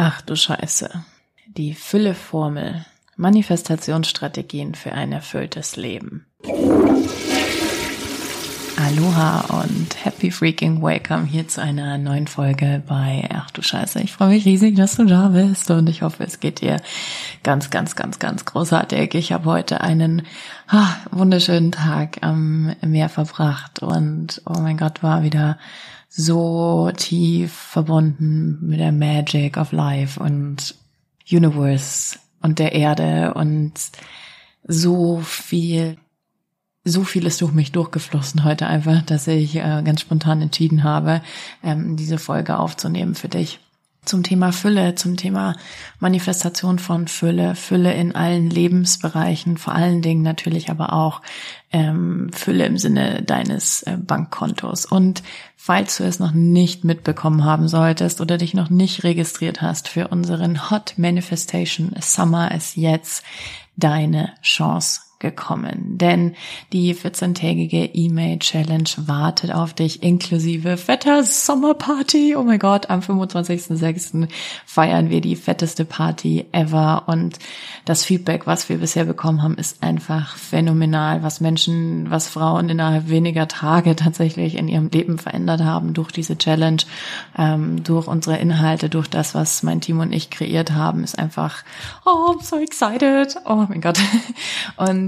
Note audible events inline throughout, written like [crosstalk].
Ach du Scheiße. Die Fülleformel. Manifestationsstrategien für ein erfülltes Leben. Aloha und happy freaking welcome hier zu einer neuen Folge bei Ach du Scheiße. Ich freue mich riesig, dass du da bist und ich hoffe, es geht dir ganz, ganz, ganz, ganz großartig. Ich habe heute einen ah, wunderschönen Tag am Meer verbracht und oh mein Gott, war wieder so tief verbunden mit der Magic of Life und Universe und der Erde und so viel, so viel ist durch mich durchgeflossen heute einfach, dass ich äh, ganz spontan entschieden habe, ähm, diese Folge aufzunehmen für dich zum Thema Fülle, zum Thema Manifestation von Fülle, Fülle in allen Lebensbereichen, vor allen Dingen natürlich aber auch ähm, Fülle im Sinne deines äh, Bankkontos. Und falls du es noch nicht mitbekommen haben solltest oder dich noch nicht registriert hast für unseren Hot Manifestation Summer ist jetzt deine Chance gekommen, denn die 14-tägige E-Mail-Challenge wartet auf dich inklusive fetter Sommerparty. Oh mein Gott, am 25.06. feiern wir die fetteste Party ever und das Feedback, was wir bisher bekommen haben, ist einfach phänomenal, was Menschen, was Frauen innerhalb weniger Tage tatsächlich in ihrem Leben verändert haben durch diese Challenge, ähm, durch unsere Inhalte, durch das, was mein Team und ich kreiert haben, ist einfach, oh, I'm so excited. Oh mein Gott. [laughs] Und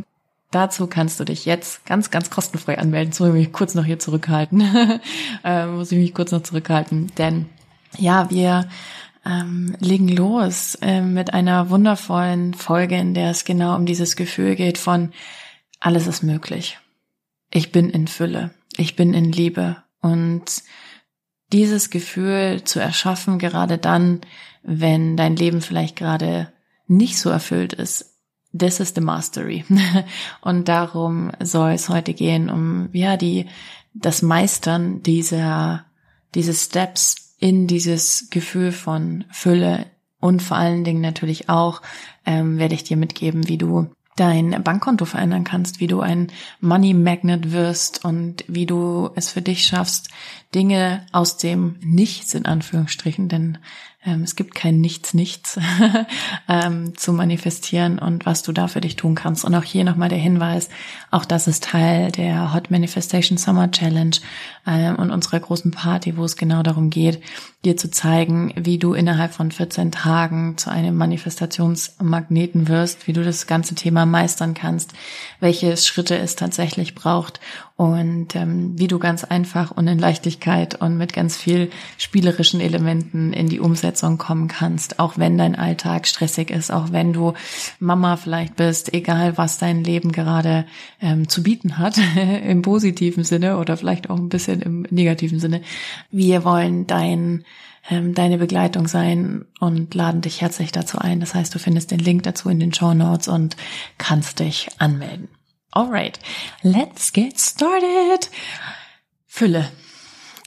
Dazu kannst du dich jetzt ganz, ganz kostenfrei anmelden. Jetzt muss ich mich kurz noch hier zurückhalten. [laughs] äh, muss ich mich kurz noch zurückhalten. Denn ja, wir ähm, legen los äh, mit einer wundervollen Folge, in der es genau um dieses Gefühl geht von alles ist möglich. Ich bin in Fülle. Ich bin in Liebe. Und dieses Gefühl zu erschaffen, gerade dann, wenn dein Leben vielleicht gerade nicht so erfüllt ist, This is the Mastery. [laughs] Und darum soll es heute gehen, um, ja, die, das Meistern dieser, diese Steps in dieses Gefühl von Fülle und vor allen Dingen natürlich auch, ähm, werde ich dir mitgeben, wie du dein Bankkonto verändern kannst, wie du ein Money Magnet wirst und wie du es für dich schaffst, Dinge aus dem Nichts in Anführungsstrichen, denn ähm, es gibt kein Nichts, Nichts [laughs] ähm, zu manifestieren und was du da für dich tun kannst. Und auch hier nochmal der Hinweis, auch das ist Teil der Hot Manifestation Summer Challenge ähm, und unserer großen Party, wo es genau darum geht, dir zu zeigen, wie du innerhalb von 14 Tagen zu einem Manifestationsmagneten wirst, wie du das ganze Thema meistern kannst, welche Schritte es tatsächlich braucht und ähm, wie du ganz einfach und in Leichtigkeit und mit ganz viel spielerischen Elementen in die Umsetzung kommen kannst, auch wenn dein Alltag stressig ist, auch wenn du Mama vielleicht bist, egal was dein Leben gerade ähm, zu bieten hat, [laughs] im positiven Sinne oder vielleicht auch ein bisschen im negativen Sinne. Wir wollen dein ähm, deine Begleitung sein und laden dich herzlich dazu ein. Das heißt, du findest den Link dazu in den Show Notes und kannst dich anmelden. Alright, let's get started. Fülle.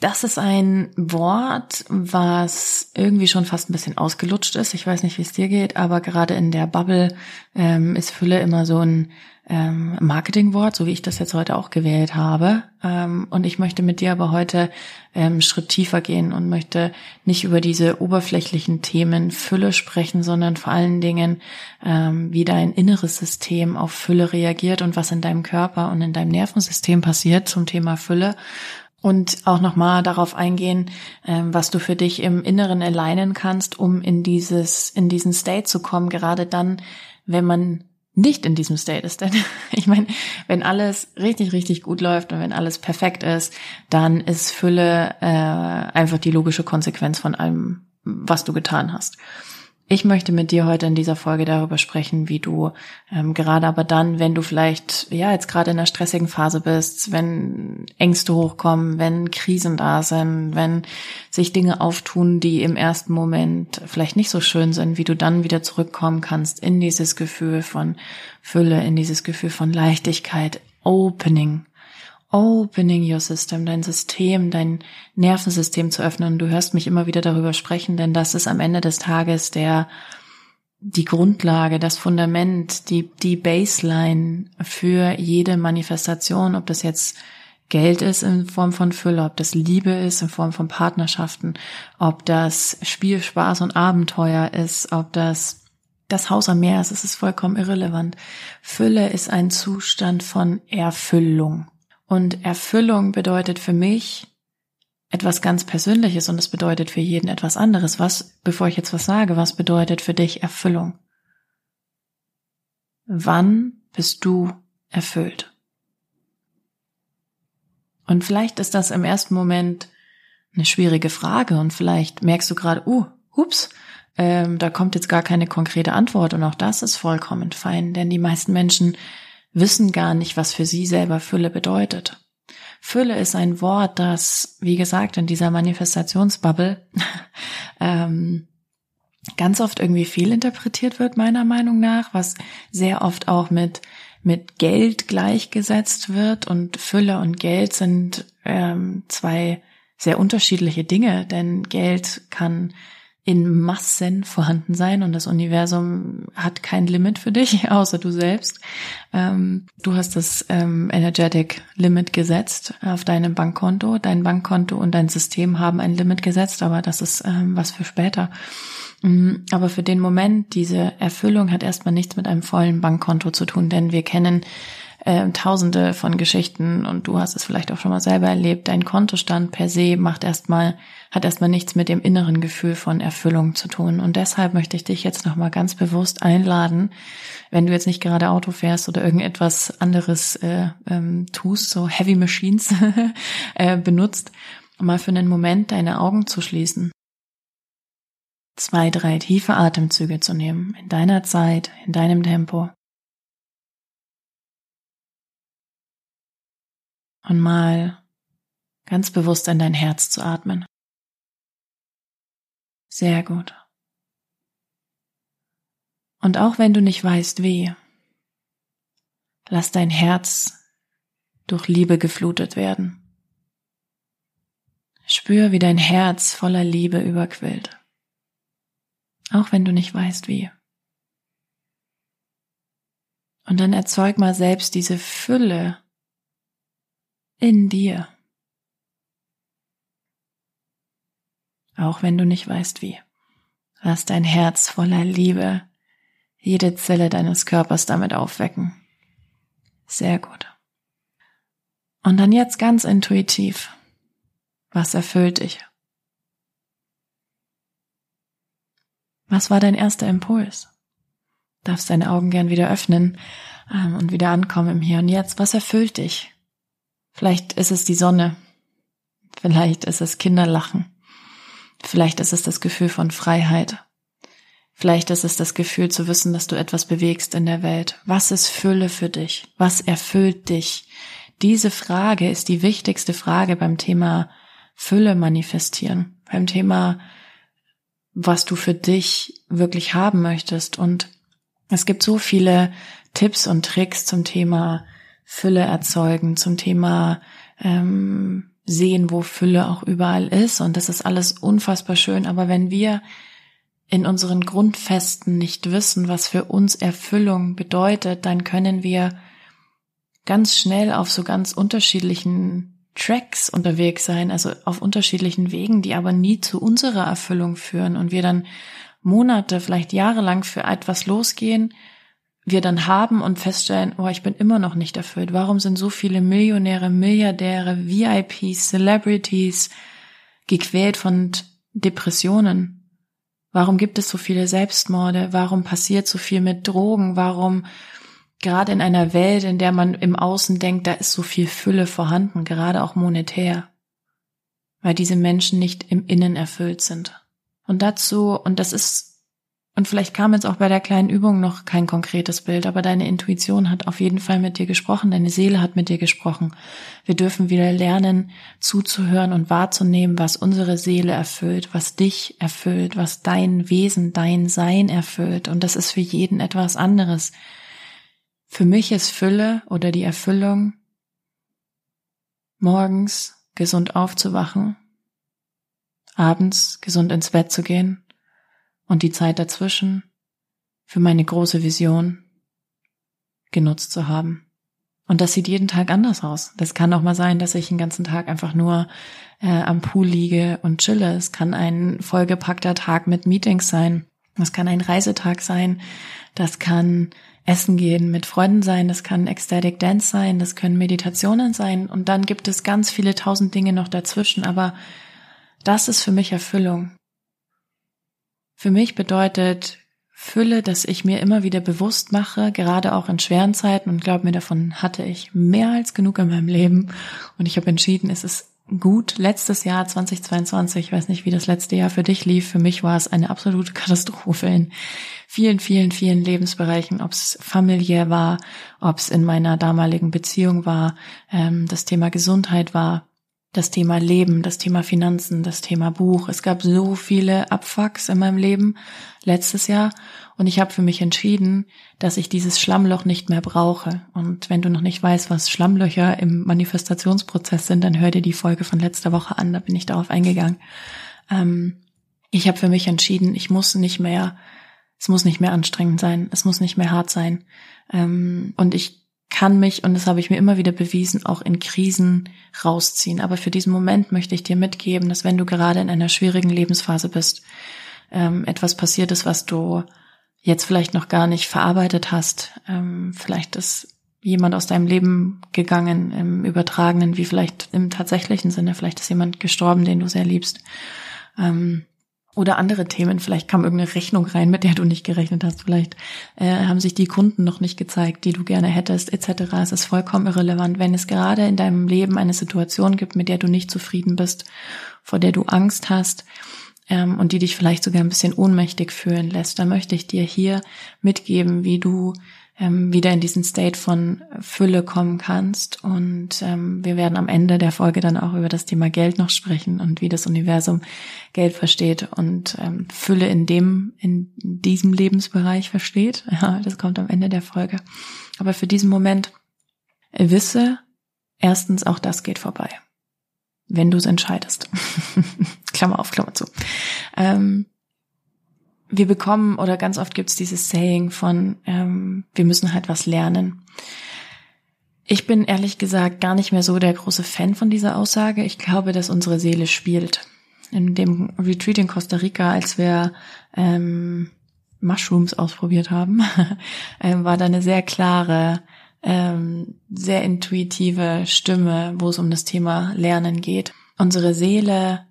Das ist ein Wort, was irgendwie schon fast ein bisschen ausgelutscht ist. Ich weiß nicht, wie es dir geht, aber gerade in der Bubble ähm, ist Fülle immer so ein ähm, Marketingwort, so wie ich das jetzt heute auch gewählt habe. Ähm, und ich möchte mit dir aber heute ähm, Schritt tiefer gehen und möchte nicht über diese oberflächlichen Themen Fülle sprechen, sondern vor allen Dingen, ähm, wie dein inneres System auf Fülle reagiert und was in deinem Körper und in deinem Nervensystem passiert zum Thema Fülle. Und auch nochmal darauf eingehen, ähm, was du für dich im Inneren alignen kannst, um in dieses, in diesen State zu kommen, gerade dann, wenn man nicht in diesem State ist. [laughs] Denn ich meine, wenn alles richtig, richtig gut läuft und wenn alles perfekt ist, dann ist Fülle äh, einfach die logische Konsequenz von allem, was du getan hast. Ich möchte mit dir heute in dieser Folge darüber sprechen, wie du ähm, gerade aber dann, wenn du vielleicht ja jetzt gerade in einer stressigen Phase bist, wenn Ängste hochkommen, wenn Krisen da sind, wenn sich Dinge auftun, die im ersten Moment vielleicht nicht so schön sind, wie du dann wieder zurückkommen kannst in dieses Gefühl von Fülle, in dieses Gefühl von Leichtigkeit, Opening opening your system, dein System, dein Nervensystem zu öffnen. Du hörst mich immer wieder darüber sprechen, denn das ist am Ende des Tages der, die Grundlage, das Fundament, die, die Baseline für jede Manifestation, ob das jetzt Geld ist in Form von Fülle, ob das Liebe ist in Form von Partnerschaften, ob das Spiel, Spaß und Abenteuer ist, ob das das Haus am Meer ist, es ist vollkommen irrelevant. Fülle ist ein Zustand von Erfüllung. Und Erfüllung bedeutet für mich etwas ganz Persönliches und es bedeutet für jeden etwas anderes. Was, bevor ich jetzt was sage, was bedeutet für dich Erfüllung? Wann bist du erfüllt? Und vielleicht ist das im ersten Moment eine schwierige Frage und vielleicht merkst du gerade, uh, ups, ähm, da kommt jetzt gar keine konkrete Antwort und auch das ist vollkommen fein, denn die meisten Menschen wissen gar nicht, was für sie selber Fülle bedeutet. Fülle ist ein Wort, das, wie gesagt, in dieser Manifestationsbubble [laughs] ähm, ganz oft irgendwie fehlinterpretiert wird, meiner Meinung nach, was sehr oft auch mit mit Geld gleichgesetzt wird und Fülle und Geld sind ähm, zwei sehr unterschiedliche Dinge, denn Geld kann in Massen vorhanden sein und das Universum hat kein Limit für dich, [laughs] außer du selbst. Ähm, du hast das ähm, Energetic Limit gesetzt auf deinem Bankkonto. Dein Bankkonto und dein System haben ein Limit gesetzt, aber das ist ähm, was für später. Mhm, aber für den Moment, diese Erfüllung hat erstmal nichts mit einem vollen Bankkonto zu tun, denn wir kennen äh, tausende von Geschichten und du hast es vielleicht auch schon mal selber erlebt. Dein Kontostand per se macht erstmal, hat erstmal nichts mit dem inneren Gefühl von Erfüllung zu tun. Und deshalb möchte ich dich jetzt nochmal ganz bewusst einladen, wenn du jetzt nicht gerade Auto fährst oder irgendetwas anderes äh, ähm, tust, so Heavy Machines [laughs] äh, benutzt, mal für einen Moment deine Augen zu schließen zwei, drei tiefe Atemzüge zu nehmen, in deiner Zeit, in deinem Tempo. Und mal ganz bewusst in dein Herz zu atmen. Sehr gut. Und auch wenn du nicht weißt wie, lass dein Herz durch Liebe geflutet werden. Spür, wie dein Herz voller Liebe überquillt. Auch wenn du nicht weißt wie. Und dann erzeug mal selbst diese Fülle in dir. Auch wenn du nicht weißt wie. Lass dein Herz voller Liebe jede Zelle deines Körpers damit aufwecken. Sehr gut. Und dann jetzt ganz intuitiv. Was erfüllt dich? Was war dein erster Impuls? Darfst deine Augen gern wieder öffnen ähm, und wieder ankommen im Hier und Jetzt. Was erfüllt dich? Vielleicht ist es die Sonne. Vielleicht ist es Kinderlachen. Vielleicht ist es das Gefühl von Freiheit. Vielleicht ist es das Gefühl zu wissen, dass du etwas bewegst in der Welt. Was ist Fülle für dich? Was erfüllt dich? Diese Frage ist die wichtigste Frage beim Thema Fülle manifestieren, beim Thema, was du für dich wirklich haben möchtest. Und es gibt so viele Tipps und Tricks zum Thema Fülle erzeugen, zum Thema ähm, sehen, wo Fülle auch überall ist. Und das ist alles unfassbar schön. Aber wenn wir in unseren Grundfesten nicht wissen, was für uns Erfüllung bedeutet, dann können wir ganz schnell auf so ganz unterschiedlichen Tracks unterwegs sein, also auf unterschiedlichen Wegen, die aber nie zu unserer Erfüllung führen und wir dann Monate, vielleicht jahrelang für etwas losgehen, wir dann haben und feststellen, oh, ich bin immer noch nicht erfüllt. Warum sind so viele Millionäre, Milliardäre, VIPs, Celebrities gequält von Depressionen? Warum gibt es so viele Selbstmorde? Warum passiert so viel mit Drogen? Warum gerade in einer Welt, in der man im Außen denkt, da ist so viel Fülle vorhanden, gerade auch monetär? Weil diese Menschen nicht im Innen erfüllt sind. Und dazu, und das ist und vielleicht kam jetzt auch bei der kleinen Übung noch kein konkretes Bild, aber deine Intuition hat auf jeden Fall mit dir gesprochen, deine Seele hat mit dir gesprochen. Wir dürfen wieder lernen, zuzuhören und wahrzunehmen, was unsere Seele erfüllt, was dich erfüllt, was dein Wesen, dein Sein erfüllt. Und das ist für jeden etwas anderes. Für mich ist Fülle oder die Erfüllung, morgens gesund aufzuwachen, abends gesund ins Bett zu gehen und die Zeit dazwischen für meine große Vision genutzt zu haben. Und das sieht jeden Tag anders aus. Das kann auch mal sein, dass ich den ganzen Tag einfach nur äh, am Pool liege und chille. Es kann ein vollgepackter Tag mit Meetings sein. Das kann ein Reisetag sein. Das kann Essen gehen mit Freunden sein. Das kann Ecstatic Dance sein. Das können Meditationen sein. Und dann gibt es ganz viele tausend Dinge noch dazwischen. Aber das ist für mich Erfüllung. Für mich bedeutet Fülle, dass ich mir immer wieder bewusst mache, gerade auch in schweren Zeiten und glaub mir, davon hatte ich mehr als genug in meinem Leben und ich habe entschieden, es ist gut. Letztes Jahr 2022, ich weiß nicht, wie das letzte Jahr für dich lief, für mich war es eine absolute [laughs] Katastrophe in vielen, vielen, vielen Lebensbereichen, ob es familiär war, ob es in meiner damaligen Beziehung war, ähm, das Thema Gesundheit war, das Thema Leben, das Thema Finanzen, das Thema Buch. Es gab so viele Abfucks in meinem Leben letztes Jahr und ich habe für mich entschieden, dass ich dieses Schlammloch nicht mehr brauche. Und wenn du noch nicht weißt, was Schlammlöcher im Manifestationsprozess sind, dann hör dir die Folge von letzter Woche an, da bin ich darauf eingegangen. Ähm, ich habe für mich entschieden, ich muss nicht mehr, es muss nicht mehr anstrengend sein, es muss nicht mehr hart sein. Ähm, und ich kann mich, und das habe ich mir immer wieder bewiesen, auch in Krisen rausziehen. Aber für diesen Moment möchte ich dir mitgeben, dass wenn du gerade in einer schwierigen Lebensphase bist, ähm, etwas passiert ist, was du jetzt vielleicht noch gar nicht verarbeitet hast, ähm, vielleicht ist jemand aus deinem Leben gegangen im übertragenen, wie vielleicht im tatsächlichen Sinne, vielleicht ist jemand gestorben, den du sehr liebst. Ähm, oder andere Themen, vielleicht kam irgendeine Rechnung rein, mit der du nicht gerechnet hast, vielleicht äh, haben sich die Kunden noch nicht gezeigt, die du gerne hättest, etc. Es ist vollkommen irrelevant, wenn es gerade in deinem Leben eine Situation gibt, mit der du nicht zufrieden bist, vor der du Angst hast ähm, und die dich vielleicht sogar ein bisschen ohnmächtig fühlen lässt, dann möchte ich dir hier mitgeben, wie du ähm, wieder in diesen State von Fülle kommen kannst. Und ähm, wir werden am Ende der Folge dann auch über das Thema Geld noch sprechen und wie das Universum Geld versteht und ähm, Fülle in dem, in diesem Lebensbereich versteht. [laughs] Ja, das kommt am Ende der Folge. Aber für diesen Moment wisse, erstens, auch das geht vorbei. Wenn du es entscheidest. [laughs] Klammer auf, Klammer zu. Ähm, wir bekommen oder ganz oft gibt es dieses Saying von, ähm, wir müssen halt was lernen. Ich bin ehrlich gesagt gar nicht mehr so der große Fan von dieser Aussage. Ich glaube, dass unsere Seele spielt. In dem Retreat in Costa Rica, als wir ähm, Mushrooms ausprobiert haben, [laughs] ähm, war da eine sehr klare, ähm, sehr intuitive Stimme, wo es um das Thema Lernen geht. Unsere Seele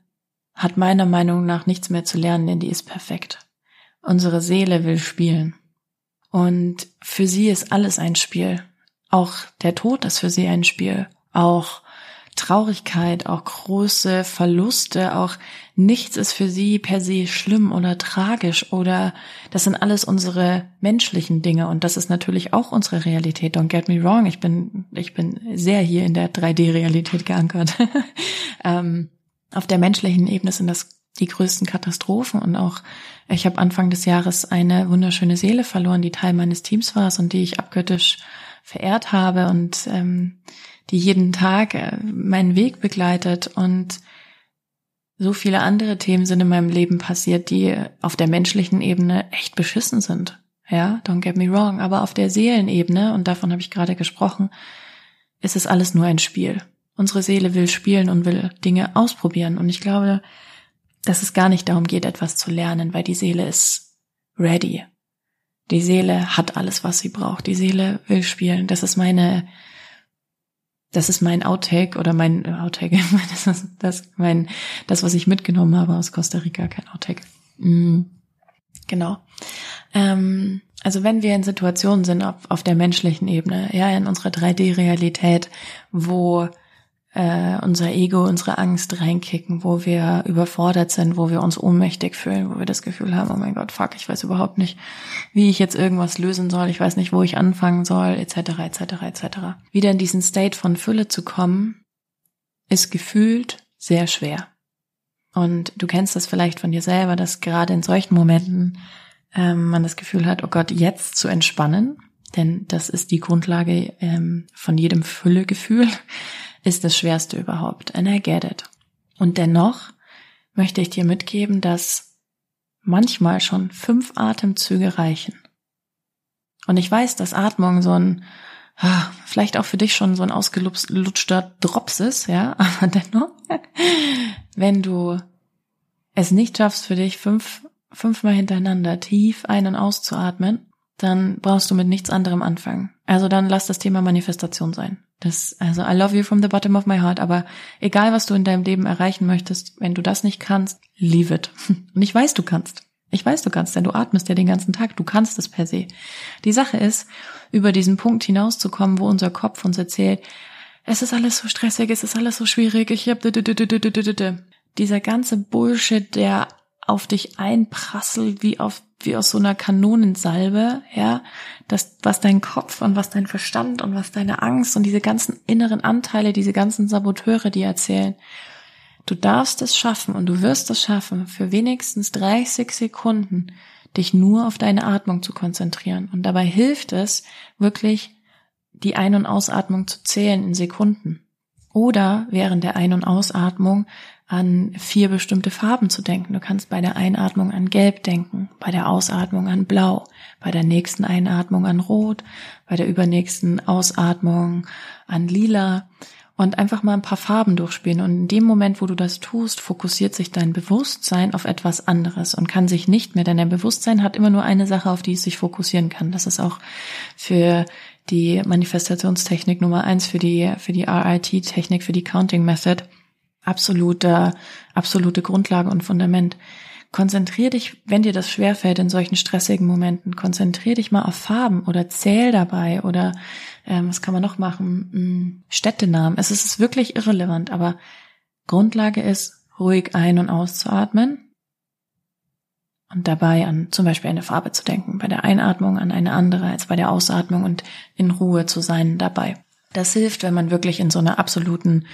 hat meiner Meinung nach nichts mehr zu lernen, denn die ist perfekt. Unsere Seele will spielen. Und für sie ist alles ein Spiel. Auch der Tod ist für sie ein Spiel. Auch Traurigkeit, auch große Verluste, auch nichts ist für sie per se schlimm oder tragisch oder das sind alles unsere menschlichen Dinge und das ist natürlich auch unsere Realität. Don't get me wrong, ich bin, ich bin sehr hier in der 3D-Realität geankert. [laughs] ähm, auf der menschlichen Ebene sind das die größten Katastrophen und auch ich habe Anfang des Jahres eine wunderschöne Seele verloren, die Teil meines Teams war und die ich abgöttisch verehrt habe und ähm, die jeden Tag äh, meinen Weg begleitet und so viele andere Themen sind in meinem Leben passiert, die auf der menschlichen Ebene echt beschissen sind. Ja, don't get me wrong, aber auf der Seelenebene, und davon habe ich gerade gesprochen, ist es alles nur ein Spiel. Unsere Seele will spielen und will Dinge ausprobieren. Und ich glaube, dass es gar nicht darum geht, etwas zu lernen, weil die Seele ist ready. Die Seele hat alles, was sie braucht. Die Seele will spielen. Das ist meine, das ist mein Outtake oder mein Outtake, [laughs] das ist das, mein, das, was ich mitgenommen habe aus Costa Rica, kein Outtake. Mm, genau. Ähm, also wenn wir in Situationen sind auf, auf der menschlichen Ebene, ja, in unserer 3D-Realität, wo äh, unser Ego, unsere Angst reinkicken, wo wir überfordert sind, wo wir uns ohnmächtig fühlen, wo wir das Gefühl haben, oh mein Gott, fuck, ich weiß überhaupt nicht, wie ich jetzt irgendwas lösen soll, ich weiß nicht, wo ich anfangen soll, etc., etc., etc. Wieder in diesen State von Fülle zu kommen, ist gefühlt sehr schwer. Und du kennst das vielleicht von dir selber, dass gerade in solchen Momenten ähm, man das Gefühl hat, oh Gott, jetzt zu entspannen, denn das ist die Grundlage ähm, von jedem Füllegefühl ist das Schwerste überhaupt. And I get it. Und dennoch möchte ich dir mitgeben, dass manchmal schon fünf Atemzüge reichen. Und ich weiß, dass Atmung so ein ah, vielleicht auch für dich schon so ein ausgelutschter Drops ist, ja, [laughs] aber dennoch, wenn du es nicht schaffst für dich fünf, fünfmal hintereinander tief ein- und auszuatmen, dann brauchst du mit nichts anderem anfangen. Also dann lass das Thema Manifestation sein. Das, also I love you from the bottom of my heart, aber egal was du in deinem Leben erreichen möchtest, wenn du das nicht kannst, leave it. [laughs] Und ich weiß, du kannst. Ich weiß, du kannst, denn du atmest ja den ganzen Tag. Du kannst es per se. Die Sache ist, über diesen Punkt hinauszukommen, wo unser Kopf uns erzählt, es ist alles so stressig, es ist alles so schwierig, ich hab dieser ganze Bullshit, der auf dich einprasselt wie auf wie aus so einer Kanonensalbe, ja, das was dein Kopf und was dein Verstand und was deine Angst und diese ganzen inneren Anteile, diese ganzen Saboteure, die erzählen. Du darfst es schaffen und du wirst es schaffen, für wenigstens 30 Sekunden dich nur auf deine Atmung zu konzentrieren. Und dabei hilft es wirklich, die Ein- und Ausatmung zu zählen in Sekunden. Oder während der Ein- und Ausatmung an vier bestimmte Farben zu denken. Du kannst bei der Einatmung an Gelb denken, bei der Ausatmung an Blau, bei der nächsten Einatmung an Rot, bei der übernächsten Ausatmung an Lila und einfach mal ein paar Farben durchspielen. Und in dem Moment, wo du das tust, fokussiert sich dein Bewusstsein auf etwas anderes und kann sich nicht mehr, denn dein Bewusstsein hat immer nur eine Sache, auf die es sich fokussieren kann. Das ist auch für die Manifestationstechnik Nummer eins, für die, für die RIT-Technik, für die Counting Method absolute, absolute Grundlage und Fundament. Konzentrier dich, wenn dir das schwerfällt in solchen stressigen Momenten, konzentrier dich mal auf Farben oder zähl dabei oder ähm, was kann man noch machen? Hm, Städtenamen. Es ist wirklich irrelevant, aber Grundlage ist, ruhig ein- und auszuatmen und dabei an zum Beispiel eine Farbe zu denken, bei der Einatmung an eine andere als bei der Ausatmung und in Ruhe zu sein dabei. Das hilft, wenn man wirklich in so einer absoluten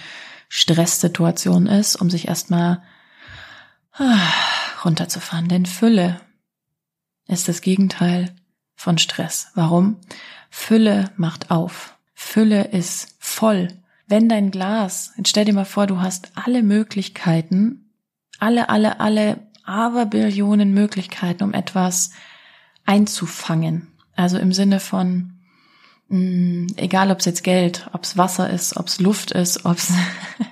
Stresssituation ist, um sich erstmal ah, runterzufahren. Denn Fülle ist das Gegenteil von Stress. Warum? Fülle macht auf. Fülle ist voll. Wenn dein Glas, stell dir mal vor, du hast alle Möglichkeiten, alle, alle, alle Aberbillionen Möglichkeiten, um etwas einzufangen. Also im Sinne von, mh, egal ob es jetzt Geld, ob es Wasser ist, ob es Luft ist, ob es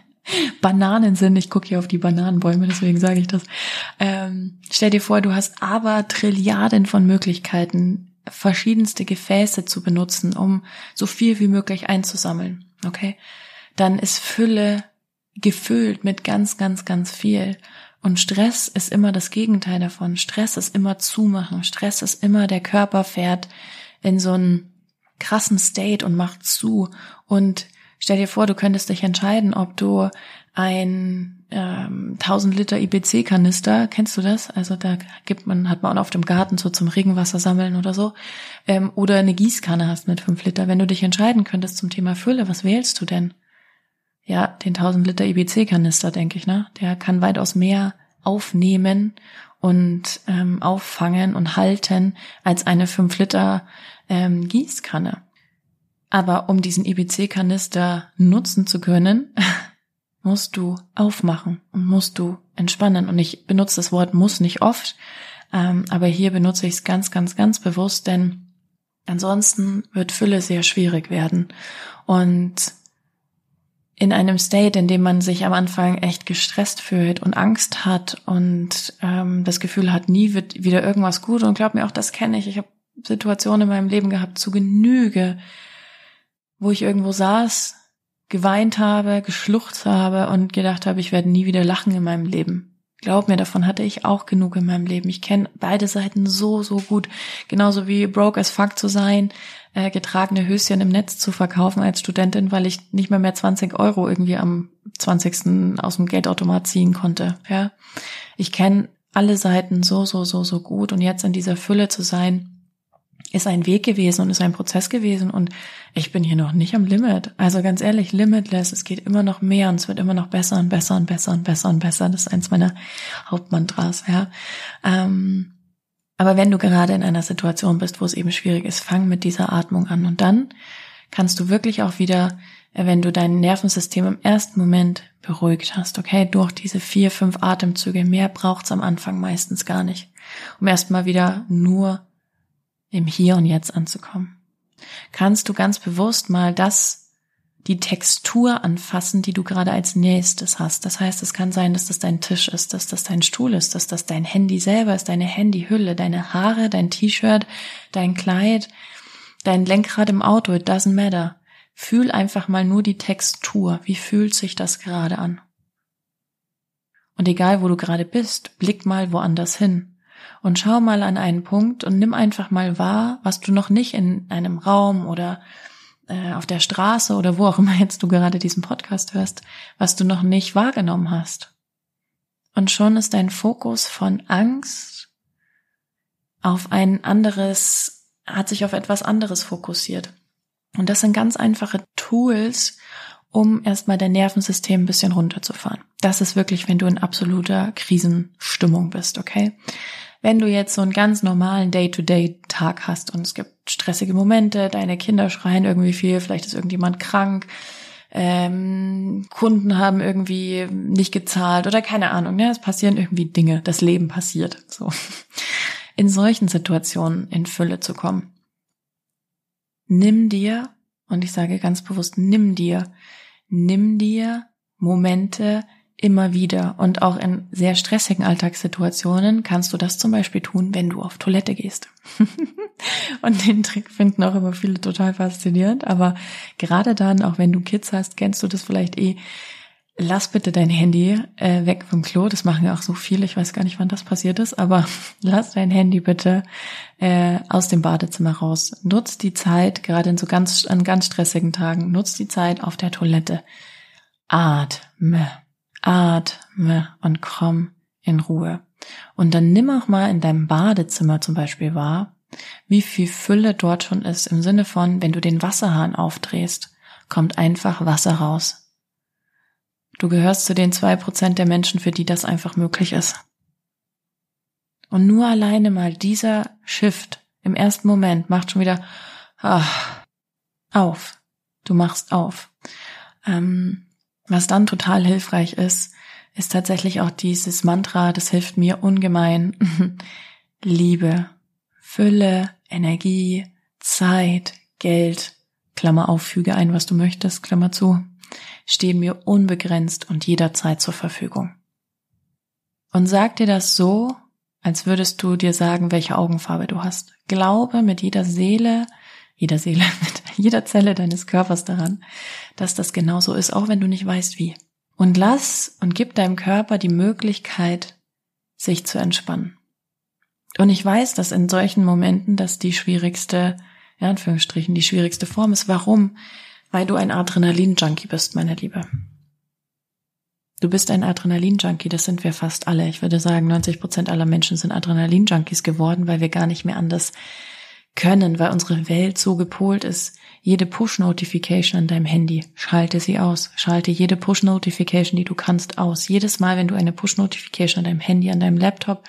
[laughs] Bananen sind. Ich gucke hier auf die Bananenbäume, deswegen sage ich das. Ähm, stell dir vor, du hast aber Trilliarden von Möglichkeiten, verschiedenste Gefäße zu benutzen, um so viel wie möglich einzusammeln. Okay? Dann ist Fülle gefüllt mit ganz, ganz, ganz viel. Und Stress ist immer das Gegenteil davon. Stress ist immer zumachen. Stress ist immer der Körper fährt in so einen krassen State und macht zu. Und stell dir vor, du könntest dich entscheiden, ob du ein ähm, 1000 Liter IBC-Kanister, kennst du das? Also da gibt man, hat man auf dem Garten so zum Regenwasser sammeln oder so, ähm, oder eine Gießkanne hast mit 5 Liter. Wenn du dich entscheiden könntest zum Thema Fülle, was wählst du denn? Ja, den 1000 Liter IBC-Kanister, denke ich, ne? Der kann weitaus mehr aufnehmen und ähm, auffangen und halten als eine 5 Liter ähm, Gießkanne. Aber um diesen IBC-Kanister nutzen zu können, [laughs] musst du aufmachen und musst du entspannen. Und ich benutze das Wort muss nicht oft, ähm, aber hier benutze ich es ganz, ganz, ganz bewusst, denn ansonsten wird Fülle sehr schwierig werden. Und in einem State, in dem man sich am Anfang echt gestresst fühlt und Angst hat und ähm, das Gefühl hat, nie wird wieder irgendwas gut. Und glaub mir, auch das kenne ich. Ich habe Situationen in meinem Leben gehabt zu Genüge, wo ich irgendwo saß, geweint habe, geschluchzt habe und gedacht habe, ich werde nie wieder lachen in meinem Leben. Glaub mir, davon hatte ich auch genug in meinem Leben. Ich kenne beide Seiten so, so gut. Genauso wie broke as fuck zu sein, äh, getragene Höschen im Netz zu verkaufen als Studentin, weil ich nicht mehr mehr 20 Euro irgendwie am 20. aus dem Geldautomat ziehen konnte. Ja, Ich kenne alle Seiten so, so, so, so gut und jetzt in dieser Fülle zu sein, ist ein Weg gewesen und ist ein Prozess gewesen und ich bin hier noch nicht am Limit. Also ganz ehrlich, limitless, es geht immer noch mehr und es wird immer noch besser und besser und besser und besser und besser. Das ist eins meiner Hauptmantras, ja. Ähm, aber wenn du gerade in einer Situation bist, wo es eben schwierig ist, fang mit dieser Atmung an und dann kannst du wirklich auch wieder, äh, wenn du dein Nervensystem im ersten Moment beruhigt hast, okay, durch diese vier, fünf Atemzüge, mehr braucht's am Anfang meistens gar nicht, um erstmal wieder nur im Hier und Jetzt anzukommen. kannst du ganz bewusst mal das die Textur anfassen, die du gerade als nächstes hast. Das heißt, es kann sein, dass das dein Tisch ist, dass das dein Stuhl ist, dass das dein Handy selber ist, deine Handyhülle, deine Haare, dein T-Shirt, dein Kleid, dein Lenkrad im Auto. It doesn't matter. Fühl einfach mal nur die Textur. Wie fühlt sich das gerade an? Und egal, wo du gerade bist, blick mal woanders hin und schau mal an einen Punkt und nimm einfach mal wahr, was du noch nicht in einem Raum oder äh, auf der Straße oder wo auch immer jetzt du gerade diesen Podcast hörst, was du noch nicht wahrgenommen hast. Und schon ist dein Fokus von Angst auf ein anderes, hat sich auf etwas anderes fokussiert. Und das sind ganz einfache Tools, um erstmal dein Nervensystem ein bisschen runterzufahren. Das ist wirklich, wenn du in absoluter Krisenstimmung bist, okay? Wenn du jetzt so einen ganz normalen Day-to-Day-Tag hast und es gibt stressige Momente, deine Kinder schreien irgendwie viel, vielleicht ist irgendjemand krank, ähm, Kunden haben irgendwie nicht gezahlt oder keine Ahnung, ja, es passieren irgendwie Dinge, das Leben passiert, so. [laughs] In solchen Situationen in Fülle zu kommen. Nimm dir, und ich sage ganz bewusst, nimm dir, nimm dir Momente, immer wieder. Und auch in sehr stressigen Alltagssituationen kannst du das zum Beispiel tun, wenn du auf Toilette gehst. [laughs] und den Trick finden auch immer viele total faszinierend. Aber gerade dann, auch wenn du Kids hast, kennst du das vielleicht eh. Lass bitte dein Handy äh, weg vom Klo. Das machen ja auch so viele. Ich weiß gar nicht, wann das passiert ist, aber [laughs] lass dein Handy bitte äh, aus dem Badezimmer raus. Nutz die Zeit, gerade in so ganz an ganz stressigen Tagen, nutz die Zeit auf der Toilette. Atme atme und komm in Ruhe. Und dann nimm auch mal in deinem Badezimmer zum Beispiel wahr, wie viel Fülle dort schon ist im Sinne von, wenn du den Wasserhahn aufdrehst, kommt einfach Wasser raus. Du gehörst zu den zwei Prozent der Menschen, für die das einfach möglich ist. Und nur alleine mal dieser Shift im ersten Moment macht schon wieder ach, auf. Du machst auf. Ähm, was dann total hilfreich ist, ist tatsächlich auch dieses Mantra, das hilft mir ungemein. [laughs] Liebe, Fülle, Energie, Zeit, Geld, Klammer auf, füge ein, was du möchtest, Klammer zu, stehen mir unbegrenzt und jederzeit zur Verfügung. Und sag dir das so, als würdest du dir sagen, welche Augenfarbe du hast. Glaube mit jeder Seele, jeder Seele, [laughs] mit jeder Zelle deines Körpers daran, dass das genauso ist, auch wenn du nicht weißt wie. Und lass und gib deinem Körper die Möglichkeit, sich zu entspannen. Und ich weiß, dass in solchen Momenten das die schwierigste, in Anführungsstrichen, die schwierigste Form ist. Warum? Weil du ein Adrenalin-Junkie bist, meine Liebe. Du bist ein Adrenalin-Junkie, das sind wir fast alle. Ich würde sagen, 90 Prozent aller Menschen sind Adrenalin-Junkies geworden, weil wir gar nicht mehr anders können, weil unsere Welt so gepolt ist. Jede Push-Notification an deinem Handy, schalte sie aus. Schalte jede Push-Notification, die du kannst, aus. Jedes Mal, wenn du eine Push-Notification an deinem Handy, an deinem Laptop,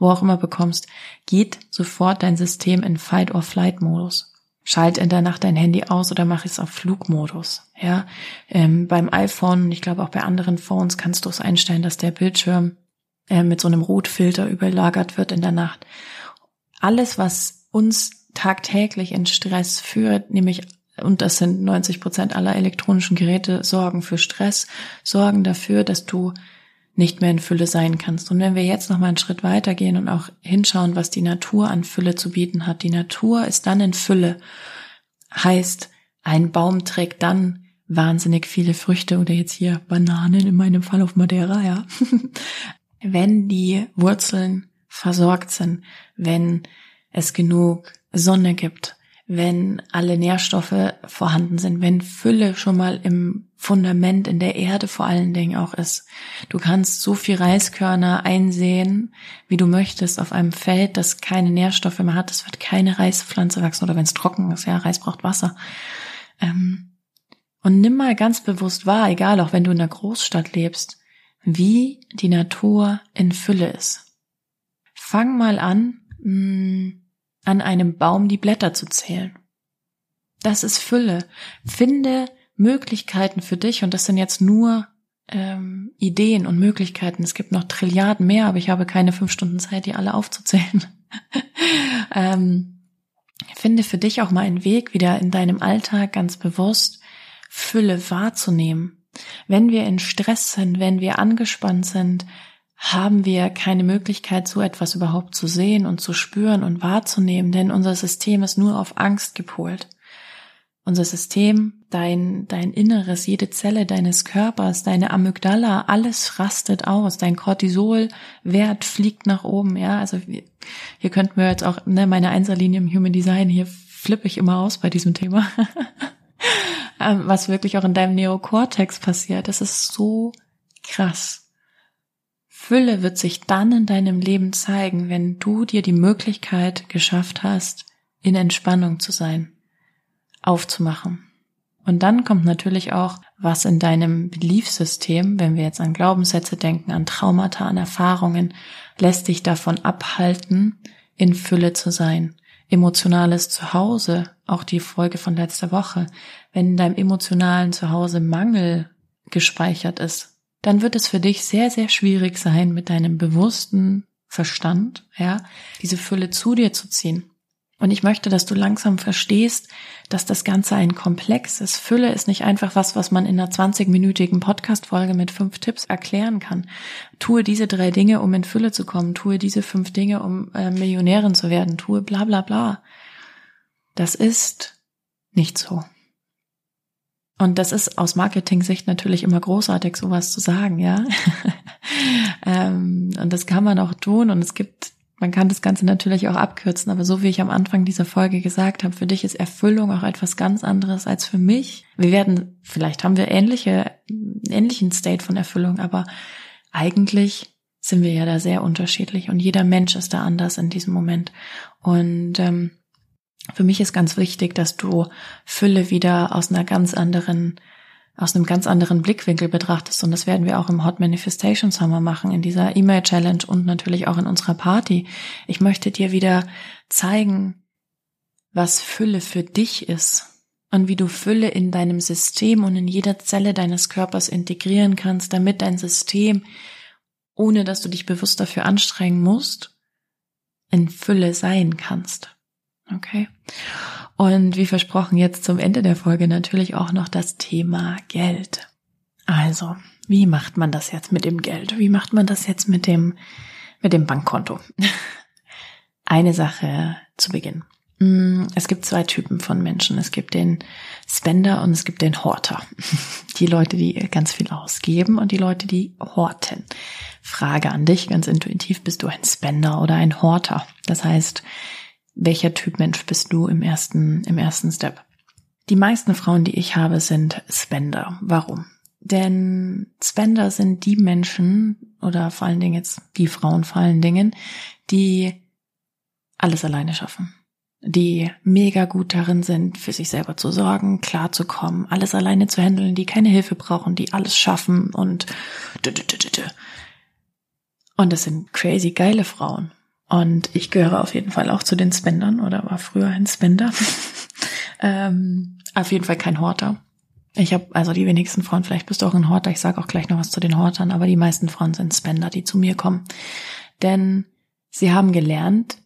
wo auch immer bekommst, geht sofort dein System in Fight-or-Flight-Modus. Schalt in der Nacht dein Handy aus oder mach es auf Flugmodus. Ja, ähm, beim iPhone, ich glaube auch bei anderen Phones kannst du es einstellen, dass der Bildschirm äh, mit so einem Rotfilter überlagert wird in der Nacht. Alles, was uns tagtäglich in Stress führt, nämlich und das sind 90 Prozent aller elektronischen Geräte, sorgen für Stress, sorgen dafür, dass du nicht mehr in Fülle sein kannst. Und wenn wir jetzt noch mal einen Schritt weitergehen und auch hinschauen, was die Natur an Fülle zu bieten hat. Die Natur ist dann in Fülle. Heißt, ein Baum trägt dann wahnsinnig viele Früchte oder jetzt hier Bananen in meinem Fall auf Madeira, ja. [laughs] wenn die Wurzeln versorgt sind, wenn es genug Sonne gibt, wenn alle Nährstoffe vorhanden sind, wenn Fülle schon mal im Fundament in der Erde vor allen Dingen auch ist. Du kannst so viel Reiskörner einsehen, wie du möchtest, auf einem Feld, das keine Nährstoffe mehr hat. Es wird keine Reispflanze wachsen oder wenn es trocken ist, ja, Reis braucht Wasser. Ähm, und nimm mal ganz bewusst wahr, egal auch wenn du in einer Großstadt lebst, wie die Natur in Fülle ist. Fang mal an, mh, hm, an einem Baum die Blätter zu zählen. Das ist Fülle. Finde Möglichkeiten für dich und das sind jetzt nur ähm, Ideen und Möglichkeiten. Es gibt noch Trilliarden mehr, aber ich habe keine fünf Stunden Zeit, die alle aufzuzählen. [laughs] ähm, finde für dich auch mal einen Weg, wieder in deinem Alltag ganz bewusst Fülle wahrzunehmen. Wenn wir in Stress sind, wenn wir angespannt sind, haben wir keine Möglichkeit, so etwas überhaupt zu sehen und zu spüren und wahrzunehmen, denn unser System ist nur auf Angst gepolt. Unser System, dein, dein Inneres, jede Zelle deines Körpers, deine Amygdala, alles rastet aus. Dein Cortisolwert fliegt nach oben, ja. Also hier könnten wir jetzt auch, ne, meine Einserlinie im Human Design, hier flippe ich immer aus bei diesem Thema. [laughs] Ähm, was wirklich auch in deinem Neokortex passiert. Das ist so krass. Fülle wird sich dann in deinem Leben zeigen, wenn du dir die Möglichkeit geschafft hast, in Entspannung zu sein, aufzumachen. Und dann kommt natürlich auch, was in deinem Beliefsystem, wenn wir jetzt an Glaubenssätze denken, an Traumata, an Erfahrungen, lässt dich davon abhalten, in Fülle zu sein. Emotionales Zuhause, auch die Folge von letzter Woche, wenn in deinem emotionalen Zuhause Mangel gespeichert ist, dann wird es für dich sehr, sehr schwierig sein, mit deinem bewussten Verstand, ja, diese Fülle zu dir zu ziehen. Und ich möchte, dass du langsam verstehst, dass das Ganze ein Komplex ist. Fülle ist nicht einfach was, was man in einer 20-minütigen Podcast-Folge mit fünf Tipps erklären kann. Tue diese drei Dinge, um in Fülle zu kommen. Tue diese fünf Dinge, um äh, Millionärin zu werden. Tue bla bla bla. Das ist nicht so. Und das ist aus Marketing-Sicht natürlich immer großartig, sowas zu sagen, ja. [laughs] ähm, und das kann man auch tun. Und es gibt, man kann das Ganze natürlich auch abkürzen, aber so wie ich am Anfang dieser Folge gesagt habe, für dich ist Erfüllung auch etwas ganz anderes als für mich. Wir werden, vielleicht haben wir ähnliche, ähnlichen State von Erfüllung, aber eigentlich sind wir ja da sehr unterschiedlich und jeder Mensch ist da anders in diesem Moment. Und ähm, für mich ist ganz wichtig, dass du Fülle wieder aus einer ganz anderen, aus einem ganz anderen Blickwinkel betrachtest. Und das werden wir auch im Hot Manifestation Summer machen, in dieser E-Mail Challenge und natürlich auch in unserer Party. Ich möchte dir wieder zeigen, was Fülle für dich ist und wie du Fülle in deinem System und in jeder Zelle deines Körpers integrieren kannst, damit dein System, ohne dass du dich bewusst dafür anstrengen musst, in Fülle sein kannst. Okay. Und wie versprochen, jetzt zum Ende der Folge natürlich auch noch das Thema Geld. Also, wie macht man das jetzt mit dem Geld? Wie macht man das jetzt mit dem, mit dem Bankkonto? [laughs] Eine Sache zu Beginn. Mm, es gibt zwei Typen von Menschen. Es gibt den Spender und es gibt den Horter. [laughs] Die Leute, die ganz viel ausgeben und die Leute, die horten. Frage an dich, ganz intuitiv, bist du ein Spender oder ein Horter? Das heißt, welcher Typ Mensch bist du im ersten, im ersten Step. Die meisten Frauen, die ich habe, sind Spender. Warum? Denn Spender sind die Menschen oder vor allen Dingen jetzt die Frauen vor allen Dingen, die alles alleine schaffen. Die mega gut darin sind, für sich selber zu sorgen, klarzukommen, alles alleine zu handeln, die keine Hilfe brauchen, die alles schaffen und und das sind crazy geile Frauen. Und ich gehöre auf jeden Fall auch zu den Spendern oder war früher ein Spender. [laughs] ähm, auf jeden Fall kein Horter. Ich habe also die wenigsten Frauen, vielleicht bist du auch ein Horter, ich sage auch gleich noch was zu den Hortern, aber die meisten Frauen sind Spender, die zu mir kommen. Denn sie haben gelernt,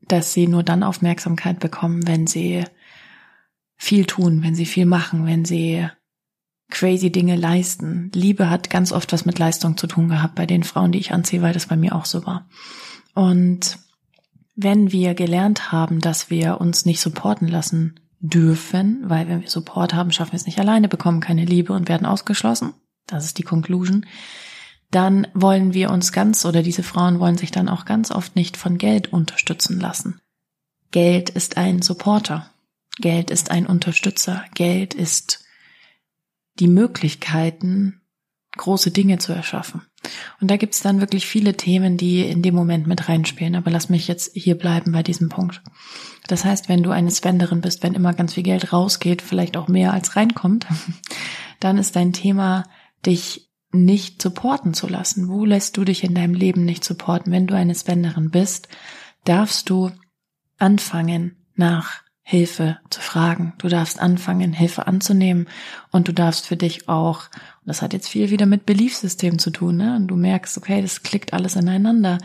dass sie nur dann Aufmerksamkeit bekommen, wenn sie viel tun, wenn sie viel machen, wenn sie crazy Dinge leisten. Liebe hat ganz oft was mit Leistung zu tun gehabt bei den Frauen, die ich anziehe, weil das bei mir auch so war. Und wenn wir gelernt haben, dass wir uns nicht supporten lassen dürfen, weil wenn wir Support haben, schaffen wir es nicht alleine, bekommen keine Liebe und werden ausgeschlossen, das ist die Conclusion, dann wollen wir uns ganz oder diese Frauen wollen sich dann auch ganz oft nicht von Geld unterstützen lassen. Geld ist ein Supporter. Geld ist ein Unterstützer. Geld ist die Möglichkeiten, große Dinge zu erschaffen. Und da gibt's dann wirklich viele Themen, die in dem Moment mit reinspielen. Aber lass mich jetzt hier bleiben bei diesem Punkt. Das heißt, wenn du eine Spenderin bist, wenn immer ganz viel Geld rausgeht, vielleicht auch mehr als reinkommt, [laughs] dann ist dein Thema, dich nicht supporten zu lassen. Wo lässt du dich in deinem Leben nicht supporten? Wenn du eine Spenderin bist, darfst du anfangen, nach Hilfe zu fragen. Du darfst anfangen, Hilfe anzunehmen und du darfst für dich auch das hat jetzt viel wieder mit Beliefsystem zu tun, ne? Und du merkst, okay, das klickt alles ineinander.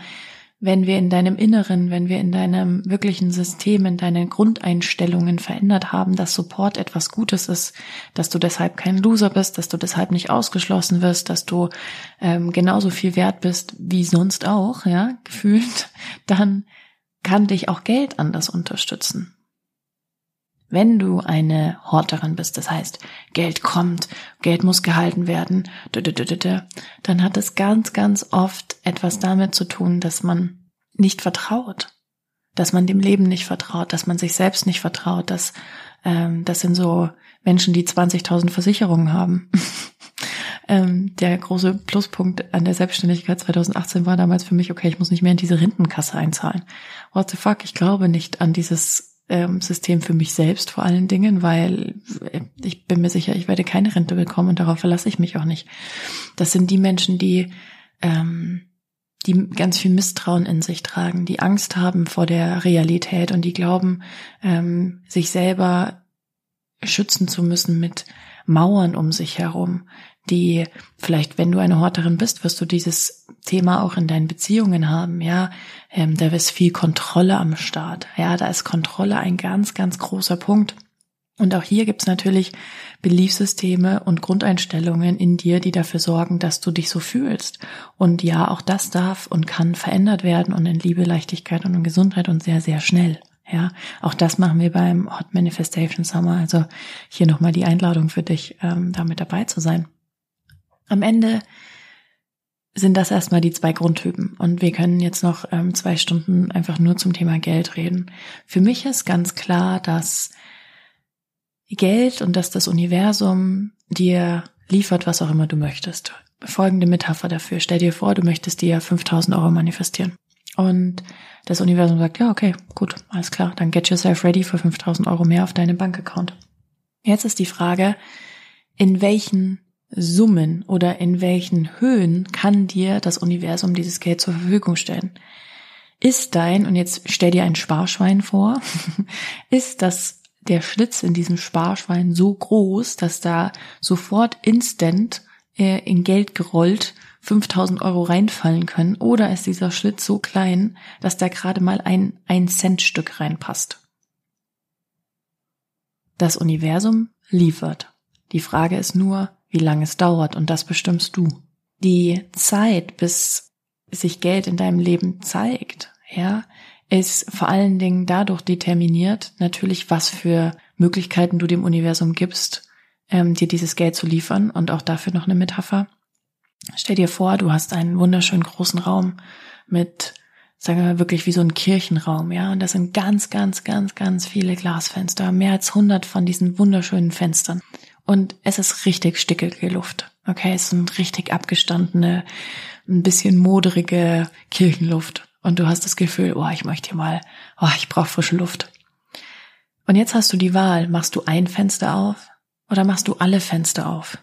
wenn wir in deinem Inneren, wenn wir in deinem wirklichen System, in deinen Grundeinstellungen verändert haben, dass Support etwas Gutes ist, dass du deshalb kein Loser bist, dass du deshalb nicht ausgeschlossen wirst, dass du ähm, genauso viel wert bist wie sonst auch, ja, gefühlt, dann kann dich auch Geld anders unterstützen. Wenn du eine Horterin bist, das heißt, Geld kommt, Geld muss gehalten werden, dann hat es ganz, ganz oft etwas damit zu tun, dass man nicht vertraut, dass man dem Leben nicht vertraut, dass man sich selbst nicht vertraut, dass ähm, das sind so Menschen, die 20.000 Versicherungen haben. [laughs] ähm, der große Pluspunkt an der Selbstständigkeit 2018 war damals für mich, okay, ich muss nicht mehr in diese Rentenkasse einzahlen. What the fuck, ich glaube nicht an dieses ähm, System für mich selbst vor allen Dingen, weil äh, ich bin mir sicher, ich werde keine Rente bekommen und darauf verlasse ich mich auch nicht. Das sind die Menschen, die ähm, die ganz viel Misstrauen in sich tragen, die Angst haben vor der Realität und die glauben, ähm, sich selber schützen zu müssen mit Mauern um sich herum, die vielleicht, wenn du eine Horterin bist, wirst du dieses Thema auch in deinen Beziehungen haben, ja. Ähm, da ist viel Kontrolle am Start. Ja, da ist Kontrolle ein ganz, ganz großer Punkt. Und auch hier gibt's natürlich Beliefsysteme und Grundeinstellungen in dir, die dafür sorgen, dass du dich so fühlst. Und ja, auch das darf und kann verändert werden und in Liebe, Leichtigkeit und in Gesundheit und sehr, sehr schnell. Ja, auch das machen wir beim Hot Manifestation Summer. Also hier nochmal die Einladung für dich, ähm, damit dabei zu sein. Am Ende sind das erstmal die zwei Grundtypen. Und wir können jetzt noch ähm, zwei Stunden einfach nur zum Thema Geld reden. Für mich ist ganz klar, dass Geld und dass das Universum dir liefert, was auch immer du möchtest. Folgende Metapher dafür. Stell dir vor, du möchtest dir 5000 Euro manifestieren. Und das Universum sagt, ja, okay, gut, alles klar, dann get yourself ready für 5000 Euro mehr auf deinem Bankaccount. Jetzt ist die Frage, in welchen Summen oder in welchen Höhen kann dir das Universum dieses Geld zur Verfügung stellen? Ist dein, und jetzt stell dir ein Sparschwein vor, [laughs] ist das der Schlitz in diesem Sparschwein so groß, dass da sofort instant äh, in Geld gerollt 5000 Euro reinfallen können? Oder ist dieser Schlitz so klein, dass da gerade mal ein ein Cent Stück reinpasst? Das Universum liefert. Die Frage ist nur, wie lange es dauert und das bestimmst du. Die Zeit, bis sich Geld in deinem Leben zeigt, ja, ist vor allen Dingen dadurch determiniert, natürlich, was für Möglichkeiten du dem Universum gibst, ähm, dir dieses Geld zu liefern und auch dafür noch eine Metapher. Stell dir vor, du hast einen wunderschönen großen Raum mit, sagen wir mal, wirklich wie so ein Kirchenraum, ja, und das sind ganz, ganz, ganz, ganz viele Glasfenster, mehr als hundert von diesen wunderschönen Fenstern. Und es ist richtig stickige Luft. Okay, es sind richtig abgestandene, ein bisschen moderige Kirchenluft. Und du hast das Gefühl, oh, ich möchte hier mal, oh, ich brauche frische Luft. Und jetzt hast du die Wahl, machst du ein Fenster auf oder machst du alle Fenster auf?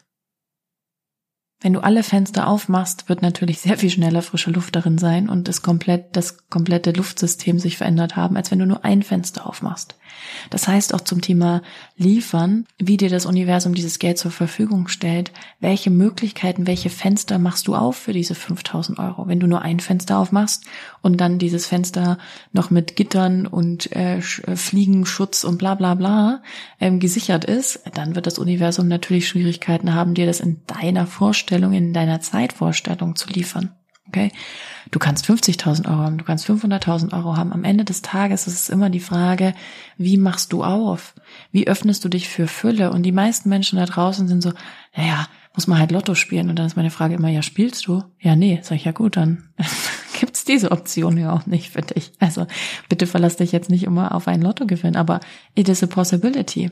Wenn du alle Fenster aufmachst, wird natürlich sehr viel schneller frische Luft darin sein und das komplett, das komplette Luftsystem sich verändert haben, als wenn du nur ein Fenster aufmachst. Das heißt auch zum Thema liefern, wie dir das Universum dieses Geld zur Verfügung stellt, welche Möglichkeiten, welche Fenster machst du auf für diese 5000 Euro? Wenn du nur ein Fenster aufmachst und dann dieses Fenster noch mit Gittern und äh, äh Fliegenschutz und bla bla bla ähm, gesichert ist, dann wird das Universum natürlich Schwierigkeiten haben, dir das in deiner Vorstellung Vorstellung, in deiner Zeitvorstellung zu liefern. Okay? Du kannst 50.000 Euro haben, du kannst 500.000 Euro haben. Am Ende des Tages ist es immer die Frage, wie machst du auf? Wie öffnest du dich für Fülle? Und die meisten Menschen da draußen sind so, naja, muss man halt Lotto spielen. Und dann ist meine Frage immer, ja, spielst du? Ja, nee. Sag ich, ja gut, dann [laughs] gibt's diese Option ja auch nicht für dich. Also bitte verlass dich jetzt nicht immer auf ein Lottogewinn, aber it is a possibility.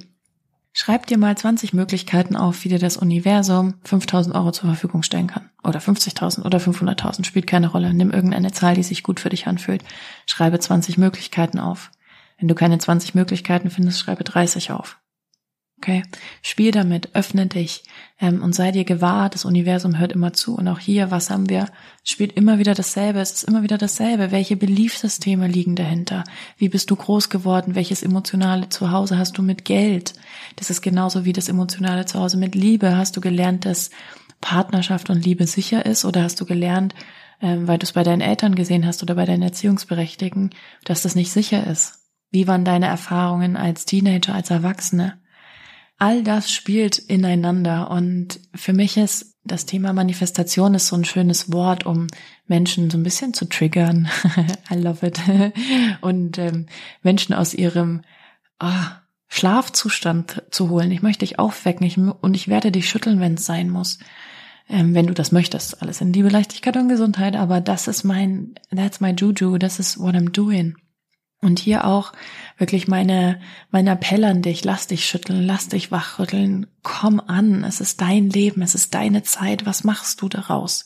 Schreib dir mal 20 Möglichkeiten auf, wie dir das Universum 5000 Euro zur Verfügung stellen kann. Oder 50.000 oder 500.000, spielt keine Rolle. Nimm irgendeine Zahl, die sich gut für dich anfühlt. Schreibe 20 Möglichkeiten auf. Wenn du keine 20 Möglichkeiten findest, schreibe 30 auf. Okay, spiel damit, öffne dich ähm, und sei dir gewahr, das Universum hört immer zu. Und auch hier, was haben wir? Spielt immer wieder dasselbe, es ist immer wieder dasselbe. Welche Beliefsysteme liegen dahinter? Wie bist du groß geworden? Welches emotionale Zuhause hast du mit Geld? Das ist genauso wie das emotionale Zuhause mit Liebe. Hast du gelernt, dass Partnerschaft und Liebe sicher ist oder hast du gelernt, ähm, weil du es bei deinen Eltern gesehen hast oder bei deinen Erziehungsberechtigten, dass das nicht sicher ist. Wie waren deine Erfahrungen als Teenager, als Erwachsene? All das spielt ineinander und für mich ist das Thema Manifestation ist so ein schönes Wort, um Menschen so ein bisschen zu triggern. [laughs] I love it. Und ähm, Menschen aus ihrem ah, Schlafzustand zu holen. Ich möchte dich aufwecken ich, und ich werde dich schütteln, wenn es sein muss. Ähm, wenn du das möchtest. Alles in Liebe, Leichtigkeit und Gesundheit. Aber das ist mein, that's my juju, das ist what I'm doing. Und hier auch wirklich meine, mein Appell an dich, lass dich schütteln, lass dich wachrütteln, komm an, es ist dein Leben, es ist deine Zeit, was machst du daraus?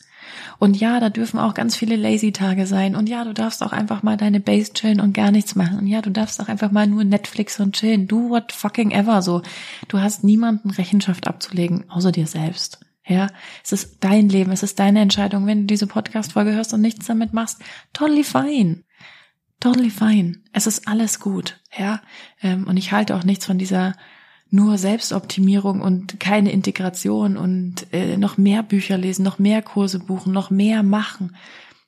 Und ja, da dürfen auch ganz viele Lazy-Tage sein. Und ja, du darfst auch einfach mal deine Base chillen und gar nichts machen. Und ja, du darfst auch einfach mal nur Netflix und chillen. Do what fucking ever so. Du hast niemanden Rechenschaft abzulegen, außer dir selbst. Ja, es ist dein Leben, es ist deine Entscheidung. Wenn du diese Podcast-Folge hörst und nichts damit machst, totally fine totally fine. Es ist alles gut, ja. Ähm, und ich halte auch nichts von dieser nur Selbstoptimierung und keine Integration und äh, noch mehr Bücher lesen, noch mehr Kurse buchen, noch mehr machen.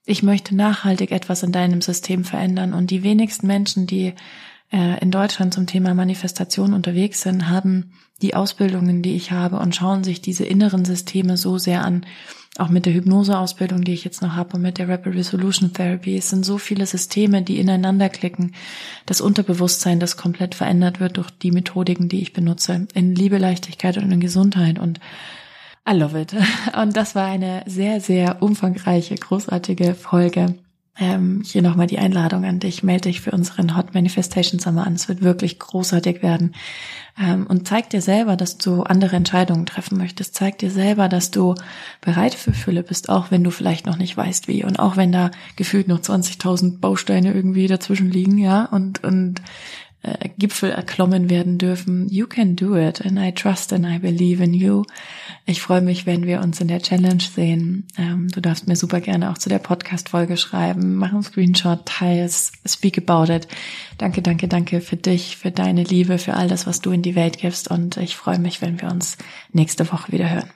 Ich möchte nachhaltig etwas in deinem System verändern und die wenigsten Menschen, die äh, in Deutschland zum Thema Manifestation unterwegs sind, haben die Ausbildungen, die ich habe und schauen sich diese inneren Systeme so sehr an, auch mit der Hypnoseausbildung, die ich jetzt noch habe und mit der Rapid Resolution Therapy. Es sind so viele Systeme, die ineinander klicken. Das Unterbewusstsein, das komplett verändert wird durch die Methodiken, die ich benutze. In Liebe, Leichtigkeit und in Gesundheit. Und I love it. [laughs] Und das war eine sehr, sehr umfangreiche, großartige Folge. Ähm, hier nochmal die Einladung an dich. Melde dich für unseren Hot Manifestation Summer an. Es wird wirklich großartig werden. Ähm, und zeig dir selber, dass du andere Entscheidungen treffen möchtest. Zeig dir selber, dass du bereit für Fülle bist, auch wenn du vielleicht noch nicht weißt wie. Und auch wenn da gefühlt noch 20.000 Bausteine irgendwie dazwischen liegen, ja. Und, und äh, Gipfel erklommen werden dürfen. You can do it and I trust and I believe in you. Ich freue mich, wenn wir uns in der Challenge sehen. Ähm, du darfst mir super gerne auch zu der Podcast-Folge schreiben, mach einen Screenshot, teils, speak about it. Danke, danke, danke für dich, für deine Liebe, für all das, was du in die Welt gibst und ich freue mich, wenn wir uns nächste Woche wieder hören.